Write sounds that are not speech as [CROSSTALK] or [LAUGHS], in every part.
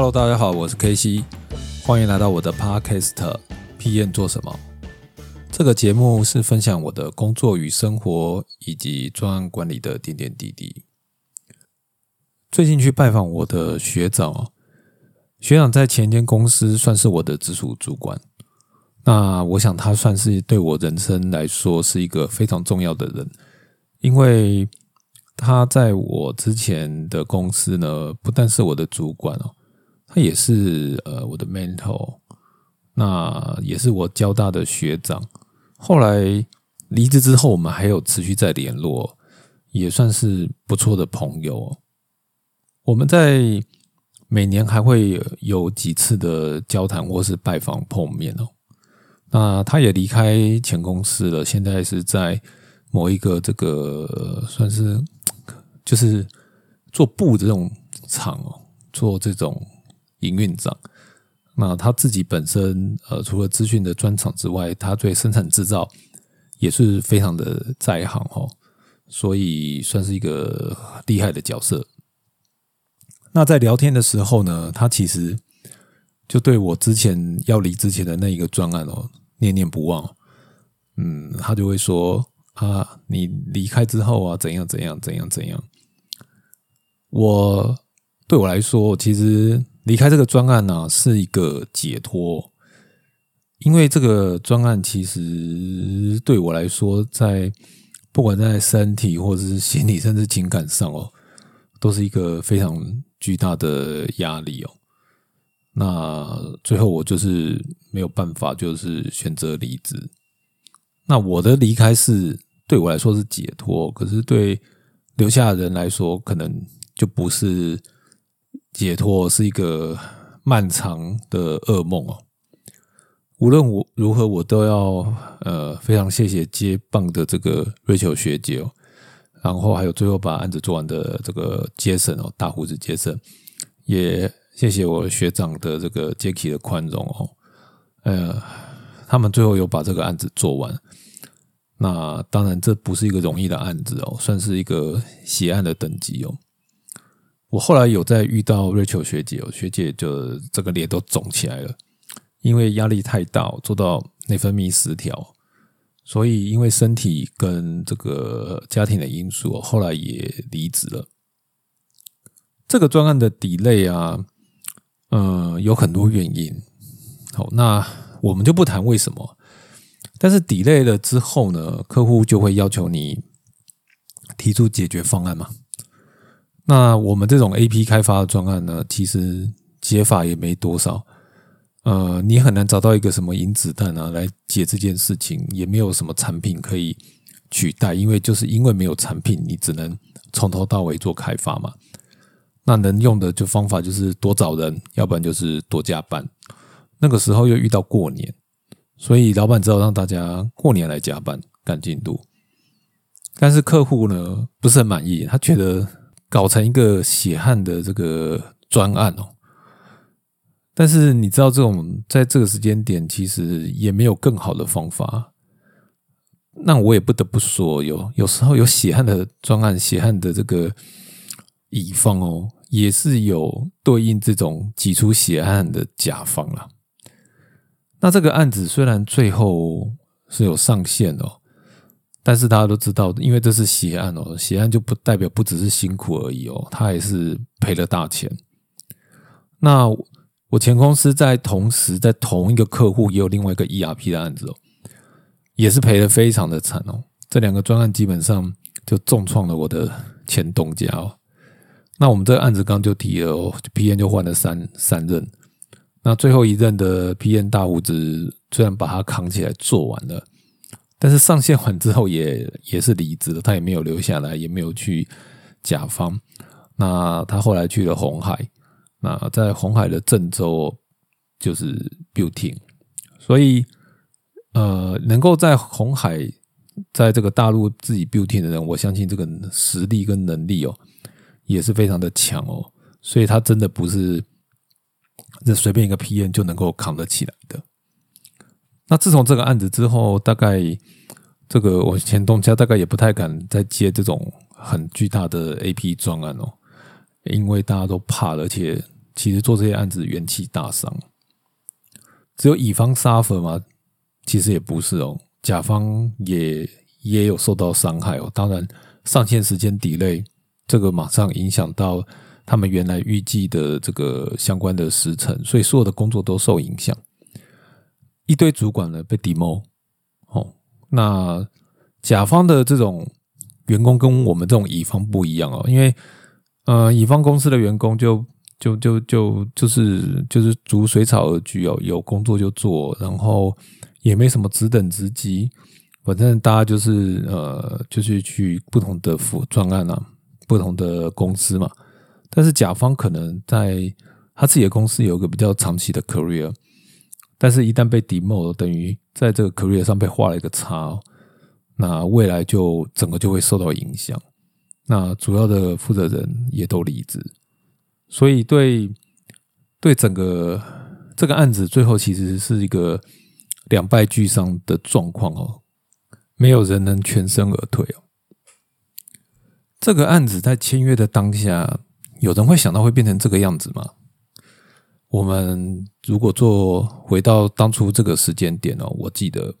Hello，大家好，我是 K C，欢迎来到我的 Podcast《PM 做什么》。这个节目是分享我的工作与生活，以及专案管理的点点滴滴。最近去拜访我的学长，学长在前间公司算是我的直属主管。那我想他算是对我人生来说是一个非常重要的人，因为他在我之前的公司呢，不但是我的主管哦。他也是呃我的 mentor，那也是我交大的学长。后来离职之后，我们还有持续在联络，也算是不错的朋友。我们在每年还会有几次的交谈或是拜访碰面哦。那他也离开前公司了，现在是在某一个这个算是就是做布这种厂哦，做这种。营运长，那他自己本身呃，除了资讯的专长之外，他对生产制造也是非常的在行哦，所以算是一个厉害的角色。那在聊天的时候呢，他其实就对我之前要离之前的那一个专案哦念念不忘，嗯，他就会说啊，你离开之后啊，怎样怎样怎样怎样。我对我来说，其实。离开这个专案呢，是一个解脱，因为这个专案其实对我来说，在不管在身体或者是心理，甚至情感上哦，都是一个非常巨大的压力哦。那最后我就是没有办法，就是选择离职。那我的离开是对我来说是解脱，可是对留下的人来说，可能就不是。解脱是一个漫长的噩梦哦。无论我如何，我都要呃非常谢谢接棒的这个瑞秋学姐哦，然后还有最后把案子做完的这个杰森哦，大胡子杰森，也谢谢我学长的这个杰克的宽容哦。呃，他们最后有把这个案子做完。那当然，这不是一个容易的案子哦，算是一个血案的等级哦。我后来有在遇到瑞秋学姐哦，学姐就这个脸都肿起来了，因为压力太大，做到内分泌失调，所以因为身体跟这个家庭的因素，后来也离职了。这个专案的底类啊，嗯，有很多原因。好，那我们就不谈为什么，但是底类了之后呢，客户就会要求你提出解决方案嘛。那我们这种 A P 开发的专案呢，其实解法也没多少，呃，你很难找到一个什么银子弹啊来解这件事情，也没有什么产品可以取代，因为就是因为没有产品，你只能从头到尾做开发嘛。那能用的就方法就是多找人，要不然就是多加班。那个时候又遇到过年，所以老板只好让大家过年来加班赶进度。但是客户呢不是很满意，他觉得。搞成一个血汗的这个专案哦，但是你知道，这种在这个时间点，其实也没有更好的方法。那我也不得不说，有有时候 [LAUGHS] 有血汗的专案，血汗的这个乙方哦，也是有对应这种挤出血汗的甲方了。那这个案子虽然最后是有上线哦。但是大家都知道，因为这是血案哦，血案就不代表不只是辛苦而已哦，他也是赔了大钱。那我前公司在同时在同一个客户也有另外一个 ERP 的案子哦，也是赔的非常的惨哦。这两个专案基本上就重创了我的前东家哦。那我们这个案子刚就提了哦，PN 就换了三三任，那最后一任的 PN 大胡子虽然把他扛起来做完了。但是上线完之后 [LAUGHS] 也也是离职了，他也没有留下来，也没有去甲方。那他后来去了红海，那在红海的郑州就是 building，所以呃，能够在红海在这个大陆自己 building 的人，我相信这个实力跟能力哦，也是非常的强哦。所以他真的不是这随便一个 PM 就能够扛得起来的。那自从这个案子之后，大概这个我前东家大概也不太敢再接这种很巨大的 AP 专案哦，因为大家都怕，而且其实做这些案子元气大伤。只有乙方 suffer 吗？其实也不是哦，甲方也也有受到伤害哦。当然，上线时间 delay，这个马上影响到他们原来预计的这个相关的时程，所以所有的工作都受影响。一堆主管呢被 demo 哦，那甲方的这种员工跟我们这种乙方不一样哦，因为呃，乙方公司的员工就就就就就是就是逐水草而居哦，有工作就做，然后也没什么职等职级，反正大家就是呃，就是去不同的服专案啊，不同的公司嘛。但是甲方可能在他自己的公司有一个比较长期的 career。但是，一旦被 demo，等于在这个 career 上被画了一个叉，哦那未来就整个就会受到影响。那主要的负责人也都离职，所以对对整个这个案子最后其实是一个两败俱伤的状况哦，没有人能全身而退哦。这个案子在签约的当下，有人会想到会变成这个样子吗？我们如果做回到当初这个时间点哦，我记得，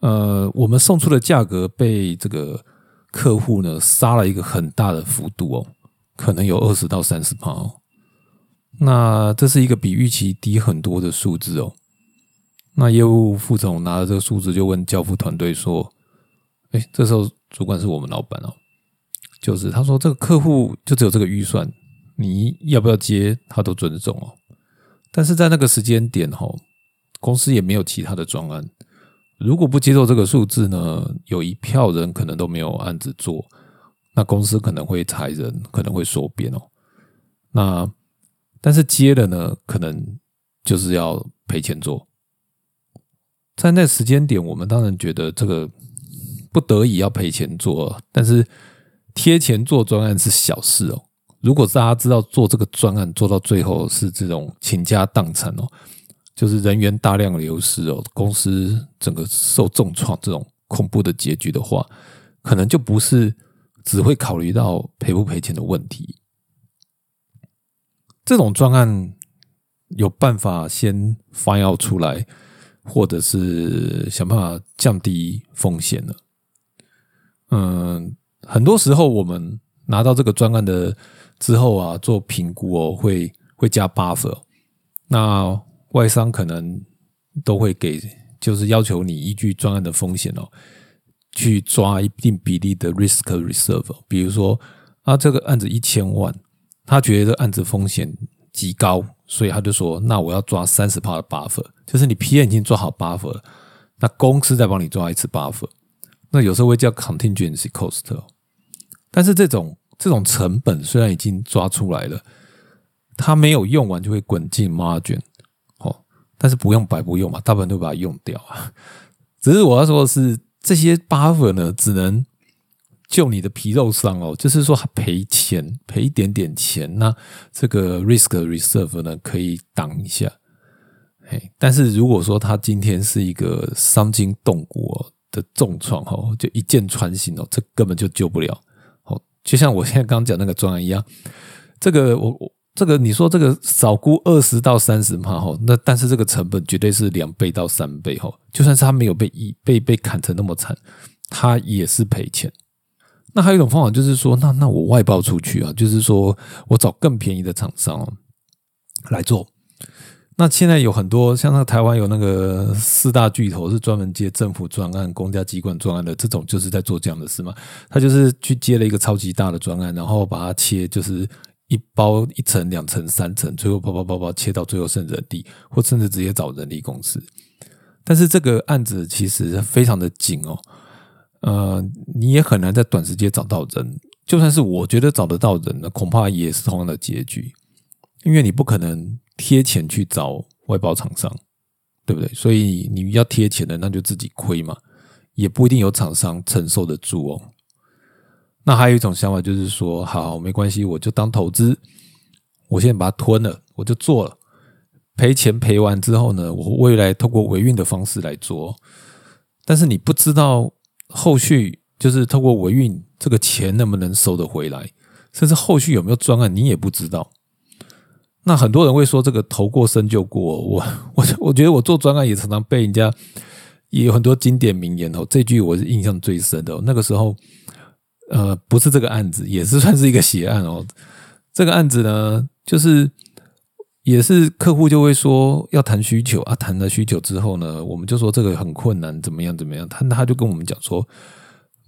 呃，我们送出的价格被这个客户呢杀了一个很大的幅度哦，可能有二十到三十趴哦。那这是一个比预期低很多的数字哦。那业务副总拿着这个数字就问交付团队说：“哎，这时候主管是我们老板哦，就是他说这个客户就只有这个预算。”你要不要接，他都尊重哦。但是在那个时间点哈，公司也没有其他的专案。如果不接受这个数字呢，有一票人可能都没有案子做，那公司可能会裁人，可能会缩编哦。那但是接了呢，可能就是要赔钱做。在那时间点，我们当然觉得这个不得已要赔钱做，但是贴钱做专案是小事哦。如果大家知道做这个专案做到最后是这种倾家荡产哦，就是人员大量流失哦，公司整个受重创这种恐怖的结局的话，可能就不是只会考虑到赔不赔钱的问题。这种专案有办法先 find out 出来，或者是想办法降低风险呢。嗯，很多时候我们拿到这个专案的。之后啊，做评估哦，会会加 buffer。那外商可能都会给，就是要求你依据专案的风险哦，去抓一定比例的 risk reserve。比如说啊，这个案子一千万，他觉得这案子风险极高，所以他就说，那我要抓三十帕的 buffer，就是你 P 已经做好 buffer，那公司再帮你抓一次 buffer。那有时候会叫 contingency cost，但是这种。这种成本虽然已经抓出来了，它没有用完就会滚进 margin，哦，但是不用白不用嘛，大部分都把它用掉啊。[LAUGHS] 只是我要说的是，这些 buffer 呢，只能救你的皮肉伤哦，就是说赔钱赔一点点钱，那这个 risk reserve 呢可以挡一下。哎，但是如果说他今天是一个伤筋动骨的重创哦，就一箭穿心哦，这根本就救不了。就像我现在刚讲那个专一样，这个我我这个你说这个少估二十到三十嘛哈，那但是这个成本绝对是两倍到三倍哈。就算是他没有被一被被砍成那么惨，他也是赔钱。那还有一种方法就是说，那那我外包出去啊，就是说我找更便宜的厂商来做。那现在有很多像那台湾有那个四大巨头是专门接政府专案、公家机关专案的，这种就是在做这样的事嘛。他就是去接了一个超级大的专案，然后把它切，就是一包一层、两层、三层，最后包包包包切到最后剩人力，或甚至直接找人力公司。但是这个案子其实非常的紧哦，呃，你也很难在短时间找到人。就算是我觉得找得到人呢，恐怕也是同样的结局，因为你不可能。贴钱去找外包厂商，对不对？所以你要贴钱的，那就自己亏嘛，也不一定有厂商承受得住哦。那还有一种想法就是说，好，没关系，我就当投资，我现在把它吞了，我就做了，赔钱赔完之后呢，我未来透过维运的方式来做。但是你不知道后续就是透过维运这个钱能不能收得回来，甚至后续有没有专案，你也不知道。那很多人会说这个头过身就过，我我我觉得我做专案也常常被人家也有很多经典名言哦，这句我是印象最深的。那个时候，呃，不是这个案子，也是算是一个血案哦。这个案子呢，就是也是客户就会说要谈需求啊，谈了需求之后呢，我们就说这个很困难，怎么样怎么样？他他就跟我们讲说，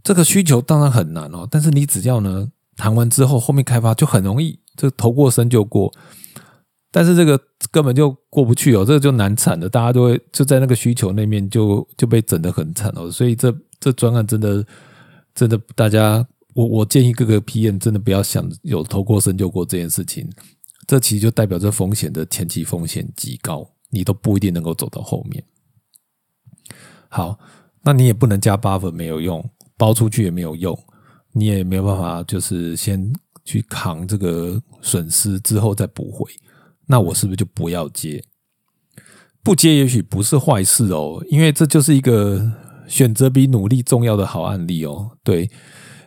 这个需求当然很难哦，但是你只要呢谈完之后，后面开发就很容易，这头过身就过。但是这个根本就过不去哦，这个就难产的，大家都会就在那个需求那面就就被整得很惨哦，所以这这专案真的真的大家，我我建议各个 PM 真的不要想有投过身就过这件事情，这其实就代表着风险的前期风险极高，你都不一定能够走到后面。好，那你也不能加 buffer 没有用，包出去也没有用，你也没有办法就是先去扛这个损失之后再补回。那我是不是就不要接？不接也许不是坏事哦，因为这就是一个选择比努力重要的好案例哦。对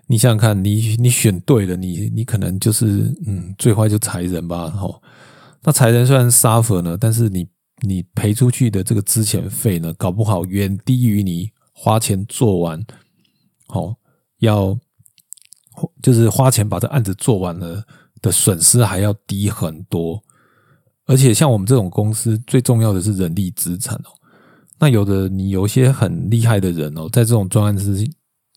你想想看，你你选对了，你你可能就是嗯，最坏就裁人吧。哦，那裁人虽然 suffer 呢，但是你你赔出去的这个资遣费呢，搞不好远低于你花钱做完，好要就是花钱把这案子做完了的损失还要低很多。而且像我们这种公司，最重要的是人力资产哦。那有的你有一些很厉害的人哦，在这种专案之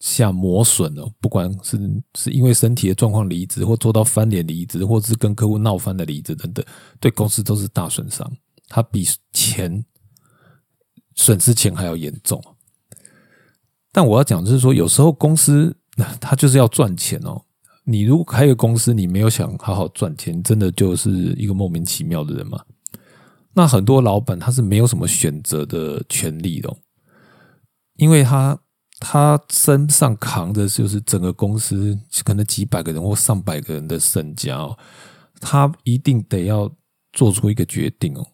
下磨损哦，不管是是因为身体的状况离职，或做到翻脸离职，或是跟客户闹翻的离职等等，对公司都是大损伤。它比钱损失钱还要严重。但我要讲就是说，有时候公司那它就是要赚钱哦。你如果开个公司，你没有想好好赚钱，真的就是一个莫名其妙的人嘛？那很多老板他是没有什么选择的权利的，因为他他身上扛的就是整个公司可能几百个人或上百个人的身家哦，他一定得要做出一个决定哦。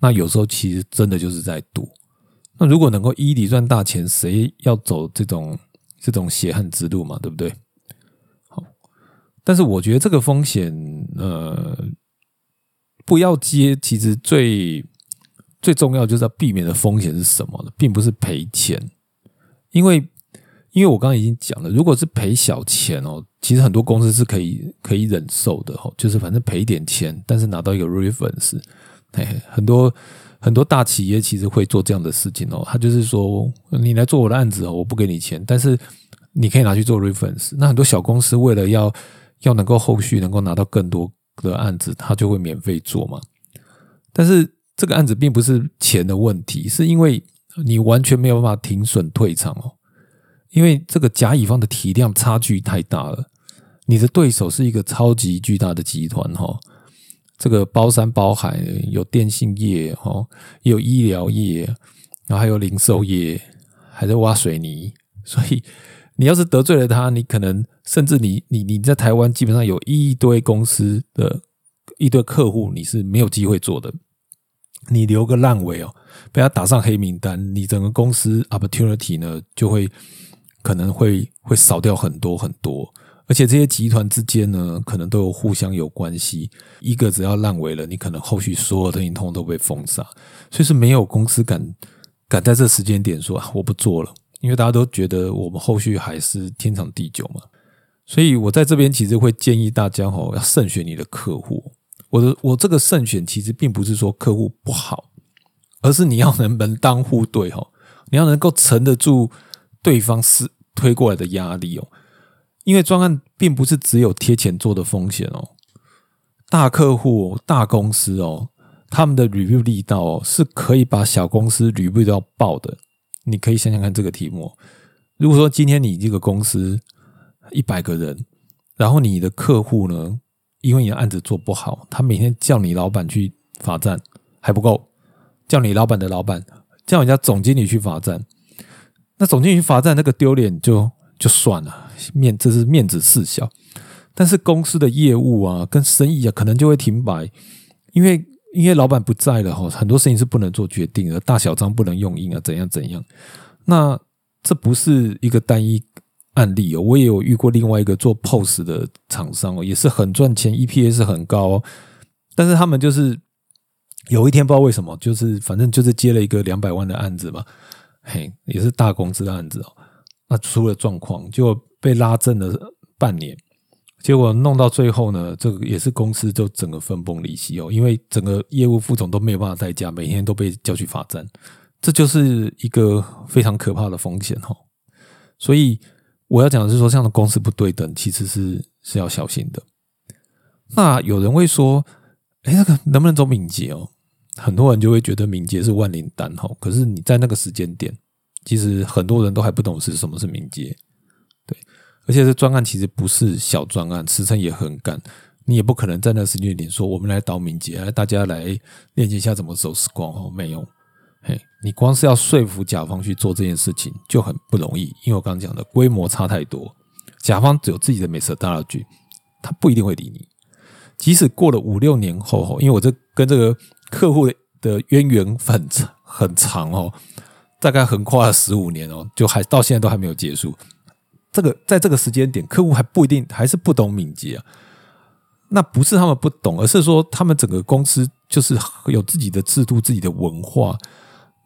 那有时候其实真的就是在赌。那如果能够一底赚大钱，谁要走这种这种血汗之路嘛？对不对？但是我觉得这个风险，呃，不要接。其实最最重要就是要避免的风险是什么呢？并不是赔钱，因为因为我刚刚已经讲了，如果是赔小钱哦，其实很多公司是可以可以忍受的哦，就是反正赔点钱，但是拿到一个 reference。哎，很多很多大企业其实会做这样的事情哦，他就是说你来做我的案子哦，我不给你钱，但是你可以拿去做 reference。那很多小公司为了要要能够后续能够拿到更多的案子，他就会免费做嘛。但是这个案子并不是钱的问题，是因为你完全没有办法停损退场哦，因为这个甲乙方的体量差距太大了。你的对手是一个超级巨大的集团哈，这个包山包海，有电信业哈，有医疗业，然后还有零售业，还在挖水泥，所以。你要是得罪了他，你可能甚至你你你在台湾基本上有一堆公司的一堆客户，你是没有机会做的。你留个烂尾哦，被他打上黑名单，你整个公司 opportunity 呢就会可能会会少掉很多很多。而且这些集团之间呢，可能都有互相有关系。一个只要烂尾了，你可能后续所有的运通都被封杀，所以是没有公司敢敢在这时间点说啊我不做了。因为大家都觉得我们后续还是天长地久嘛，所以我在这边其实会建议大家哦，要慎选你的客户。我的我这个慎选其实并不是说客户不好，而是你要能门当户对哦，你要能够承得住对方是推过来的压力哦。因为专案并不是只有贴钱做的风险哦，大客户、大公司哦，他们的 review 力道哦，是可以把小公司 review 到爆的。你可以想想看这个题目：如果说今天你这个公司一百个人，然后你的客户呢，因为你的案子做不好，他每天叫你老板去罚站还不够，叫你老板的老板叫人家总经理去罚站，那总经理去罚站那个丢脸就就算了，面这是面子事小，但是公司的业务啊跟生意啊可能就会停摆，因为。因为老板不在了哈，很多事情是不能做决定的，大小张不能用印啊，怎样怎样？那这不是一个单一案例哦，我也有遇过另外一个做 POS 的厂商哦，也是很赚钱，EPS 很高，哦但是他们就是有一天不知道为什么，就是反正就是接了一个两百万的案子嘛，嘿，也是大公司的案子哦。那出了状况，就被拉正了半年，结果弄到最后呢，这个也是公司就整个分崩离析哦，因为整个业务副总都没有办法代驾，每天都被叫去罚站，这就是一个非常可怕的风险哦。所以我要讲的是说，这样的公司不对等，其实是是要小心的。那有人会说，哎，那个能不能走敏捷哦？很多人就会觉得敏捷是万灵丹哈。可是你在那个时间点，其实很多人都还不懂是什么是敏捷，对。而且这专案其实不是小专案，时程也很赶，你也不可能在那个时间点说我们来导敏捷，来大家来练习一下怎么走时光哦，没有。嘿，你光是要说服甲方去做这件事情就很不容易，因为我刚刚讲的规模差太多，甲方只有自己的美色大剧，他不一定会理你。即使过了五六年后，因为我这跟这个客户的渊源很长很长哦，大概横跨了十五年哦，就还到现在都还没有结束。这个在这个时间点，客户还不一定还是不懂敏捷啊。那不是他们不懂，而是说他们整个公司就是有自己的制度、自己的文化。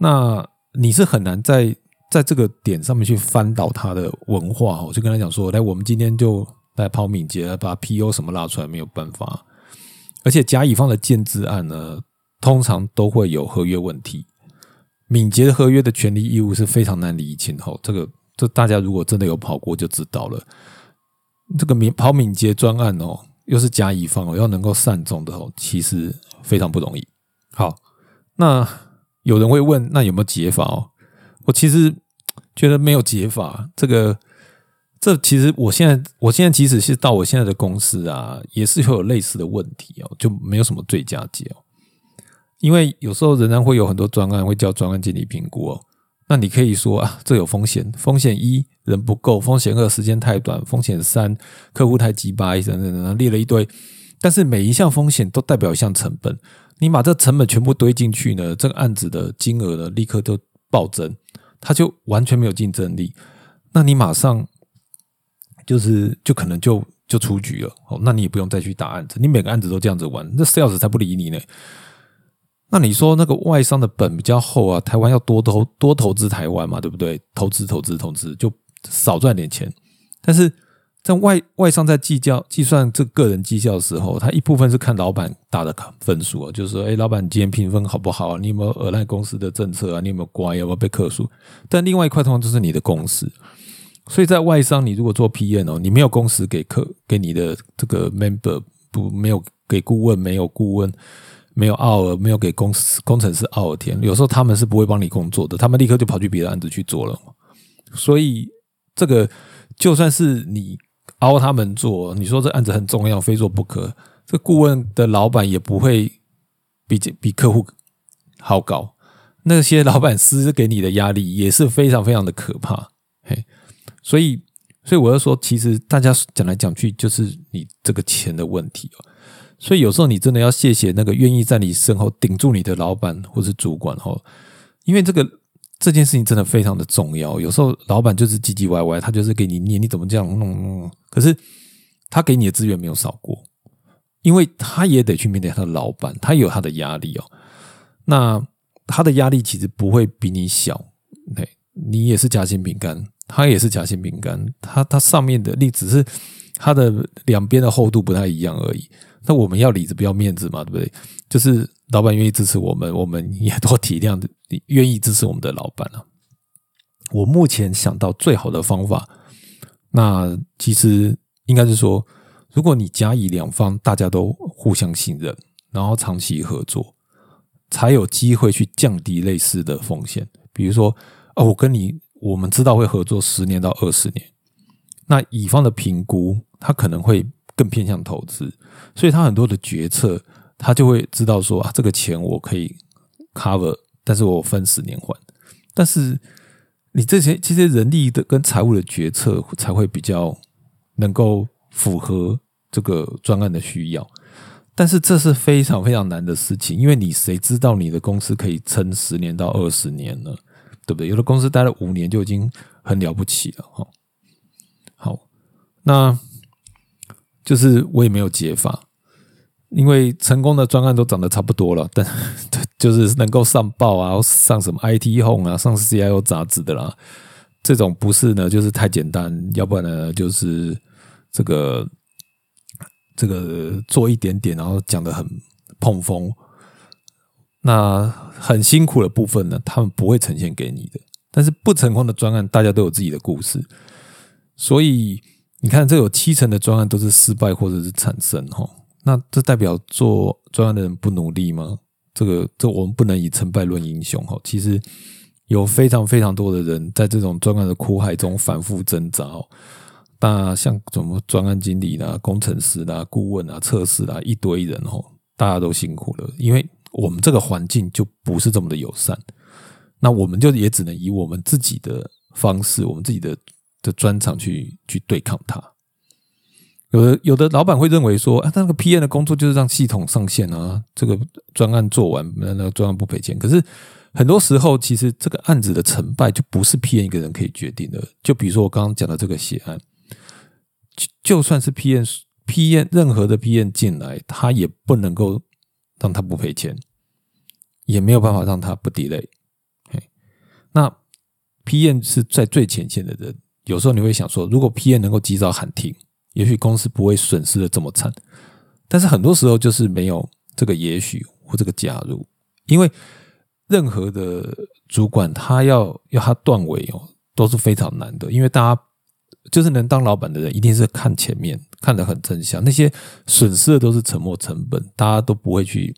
那你是很难在在这个点上面去翻倒他的文化。我就跟他讲说：“来，我们今天就。”来跑敏捷，把 PO 什么拉出来没有办法，而且甲乙方的建制案呢，通常都会有合约问题。敏捷的合约的权利义务是非常难理清吼，这个这大家如果真的有跑过就知道了。这个敏跑敏捷专案哦，又是甲乙方哦，要能够善终的哦，其实非常不容易。好，那有人会问，那有没有解法哦？我其实觉得没有解法，这个。这其实，我现在，我现在即使是到我现在的公司啊，也是会有类似的问题哦，就没有什么最佳解哦。因为有时候仍然会有很多专案会叫专案经理评估哦。那你可以说啊，这有风险，风险一人不够，风险二时间太短，风险三客户太鸡巴，等等等，列了一堆。但是每一项风险都代表一项成本，你把这成本全部堆进去呢，这个案子的金额呢，立刻就暴增，它就完全没有竞争力。那你马上。就是就可能就就出局了哦，那你也不用再去打案子，你每个案子都这样子玩，那 sales 才不理你呢。那你说那个外商的本比较厚啊，台湾要多投多投资台湾嘛，对不对？投资投资投资就少赚点钱，但是在外外商在计较计算这个人绩效的时候，他一部分是看老板打的分数啊，就是说，哎，老板今天评分好不好啊？你有没有尔赖公司的政策啊？你有没有乖？有没有被克数？但另外一块通常就是你的公司。所以在外商，你如果做 P N 哦，你没有工时给客给你的这个 member 不没有给顾问，没有顾问，没有奥尔，没有给公司工程师奥尔天，有时候他们是不会帮你工作的，他们立刻就跑去别的案子去做了。所以这个就算是你凹他们做，你说这案子很重要，非做不可，这顾问的老板也不会比比客户好搞。那些老板施给你的压力也是非常非常的可怕，嘿。所以，所以我要说，其实大家讲来讲去，就是你这个钱的问题哦。所以有时候你真的要谢谢那个愿意在你身后顶住你的老板或是主管哦，因为这个这件事情真的非常的重要。有时候老板就是唧唧歪歪，他就是给你念，你怎么这样弄弄？可是他给你的资源没有少过，因为他也得去面对他的老板，他有他的压力哦。那他的压力其实不会比你小，对，你也是夹心饼干。他也是夹心饼干，它它上面的粒只是它的两边的厚度不太一样而已。那我们要里子不要面子嘛，对不对？就是老板愿意支持我们，我们也多体谅，愿意支持我们的老板啊。我目前想到最好的方法，那其实应该是说，如果你甲乙两方大家都互相信任，然后长期合作，才有机会去降低类似的风险。比如说，哦，我跟你。我们知道会合作十年到二十年，那乙方的评估他可能会更偏向投资，所以他很多的决策他就会知道说啊，这个钱我可以 cover，但是我分十年还。但是你这些这些人力的跟财务的决策才会比较能够符合这个专案的需要，但是这是非常非常难的事情，因为你谁知道你的公司可以撑十年到二十年呢？对不对？有的公司待了五年就已经很了不起了哈。好，那就是我也没有解法。因为成功的专案都长得差不多了，但就是能够上报啊，上什么 IT Home 啊，上 CIO 杂志的啦。这种不是呢，就是太简单；要不然呢，就是这个这个做一点点，然后讲的很碰风。那很辛苦的部分呢，他们不会呈现给你的。但是不成功的专案，大家都有自己的故事，所以你看，这有七成的专案都是失败或者是产生哈。那这代表做专案的人不努力吗？这个这我们不能以成败论英雄哈。其实有非常非常多的人在这种专案的苦海中反复挣扎。那像什么专案经理啦、工程师啦、顾问啊、测试啦，一堆人哦，大家都辛苦了，因为我们这个环境就不是这么的友善。那我们就也只能以我们自己的方式，我们自己的的专长去去对抗它。有的有的老板会认为说，啊，那个 PM 的工作就是让系统上线啊，这个专案做完，那那个专案不赔钱。可是很多时候，其实这个案子的成败就不是 PM 一个人可以决定的。就比如说我刚刚讲的这个血案，就就算是 PM，PM 任何的 PM 进来，他也不能够让他不赔钱，也没有办法让他不 delay。那 PM 是在最前线的人，有时候你会想说，如果 PM 能够及早喊停。也许公司不会损失的这么惨，但是很多时候就是没有这个也许或这个假如，因为任何的主管他要要他断尾哦都是非常难的，因为大家就是能当老板的人一定是看前面看得很真相，那些损失的都是沉没成本，大家都不会去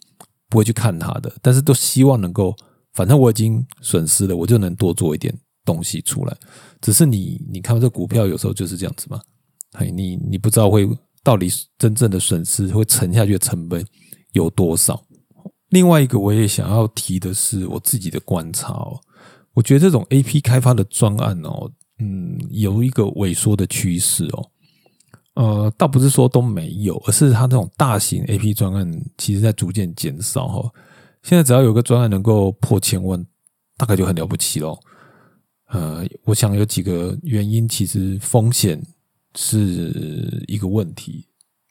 不会去看他的，但是都希望能够，反正我已经损失了，我就能多做一点东西出来。只是你你看这股票有时候就是这样子嘛。哎，你你不知道会到底真正的损失会沉下去的成本有多少？另外一个我也想要提的是我自己的观察哦，我觉得这种 A P 开发的专案哦，嗯，有一个萎缩的趋势哦。呃，倒不是说都没有，而是它这种大型 A P 专案其实在逐渐减少哈。现在只要有个专案能够破千万，大概就很了不起喽。呃，我想有几个原因，其实风险。是一个问题。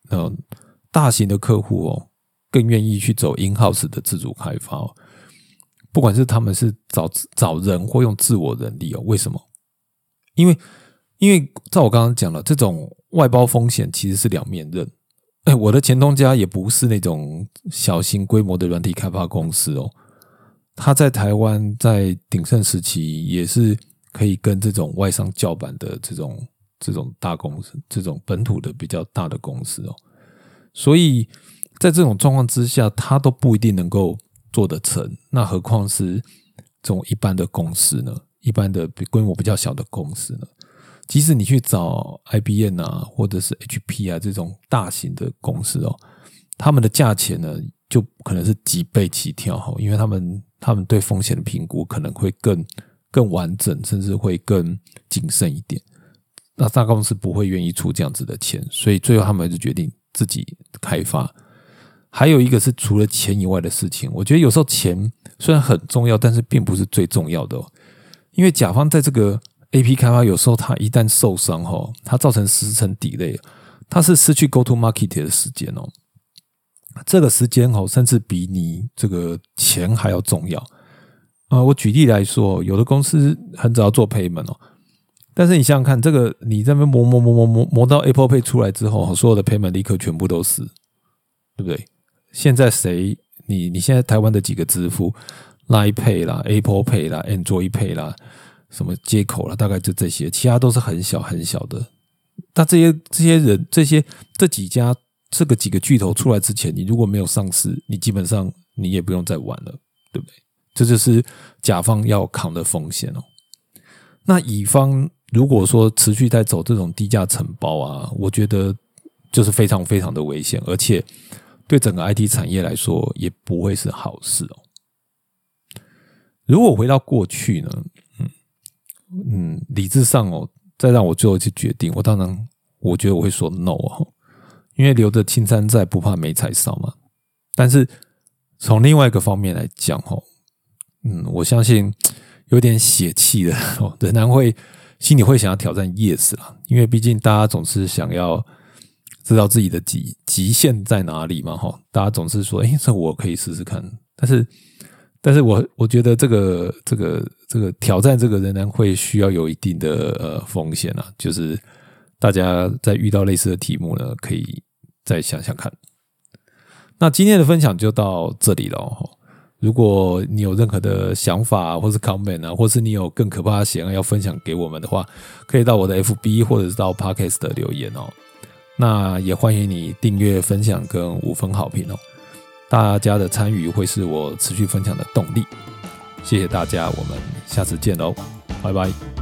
那大型的客户哦，更愿意去走 in house 的自主开发，不管是他们是找找人或用自我人力哦。为什么？因为因为照我刚刚讲了，这种外包风险其实是两面刃。哎，我的前东家也不是那种小型规模的软体开发公司哦，他在台湾在鼎盛时期也是可以跟这种外商叫板的这种。这种大公司，这种本土的比较大的公司哦，所以在这种状况之下，他都不一定能够做得成。那何况是这种一般的公司呢？一般的规模比较小的公司呢？即使你去找 IBM 啊，或者是 HP 啊这种大型的公司哦，他们的价钱呢，就可能是几倍起跳哈，因为他们他们对风险的评估可能会更更完整，甚至会更谨慎一点。那大公司不会愿意出这样子的钱，所以最后他们就决定自己开发。还有一个是除了钱以外的事情，我觉得有时候钱虽然很重要，但是并不是最重要的哦。因为甲方在这个 A P 开发，有时候他一旦受伤哈，他造成时程 delay，他是失去 go to market 的时间哦。这个时间哦，甚至比你这个钱还要重要。啊，我举例来说，有的公司很早做 payment 哦。但是你想想看，这个你在那边磨磨磨磨磨磨到 Apple Pay 出来之后，所有的 payment 立刻全部都死，对不对？现在谁你你现在台湾的几个支付，Line Pay 啦、Apple Pay 啦、Android Pay 啦，什么接口啦，大概就这些，其他都是很小很小的。那这些这些人这些这几家这个几个巨头出来之前，你如果没有上市，你基本上你也不用再玩了，对不对？这就是甲方要扛的风险哦。那乙方。如果说持续在走这种低价承包啊，我觉得就是非常非常的危险，而且对整个 IT 产业来说也不会是好事哦。如果回到过去呢，嗯嗯，理智上哦，再让我最后去决定，我当然我觉得我会说 no 哦，因为留着青山在，不怕没柴烧嘛。但是从另外一个方面来讲哦，嗯，我相信有点血气的哦，仍然会。心里会想要挑战 yes 啦，因为毕竟大家总是想要知道自己的极极限在哪里嘛？哈，大家总是说，哎，这我可以试试看。但是，但是我我觉得这个这个这个挑战，这个仍然会需要有一定的呃风险啊。就是大家在遇到类似的题目呢，可以再想想看。那今天的分享就到这里了。哈，如果你有任何的想法，或是 comment 啊，或是你有更可怕的险案要分享给我们的话，可以到我的 FB 或者是到 Podcast 的留言哦。那也欢迎你订阅、分享跟五分好评哦！大家的参与会是我持续分享的动力。谢谢大家，我们下次见喽，拜拜。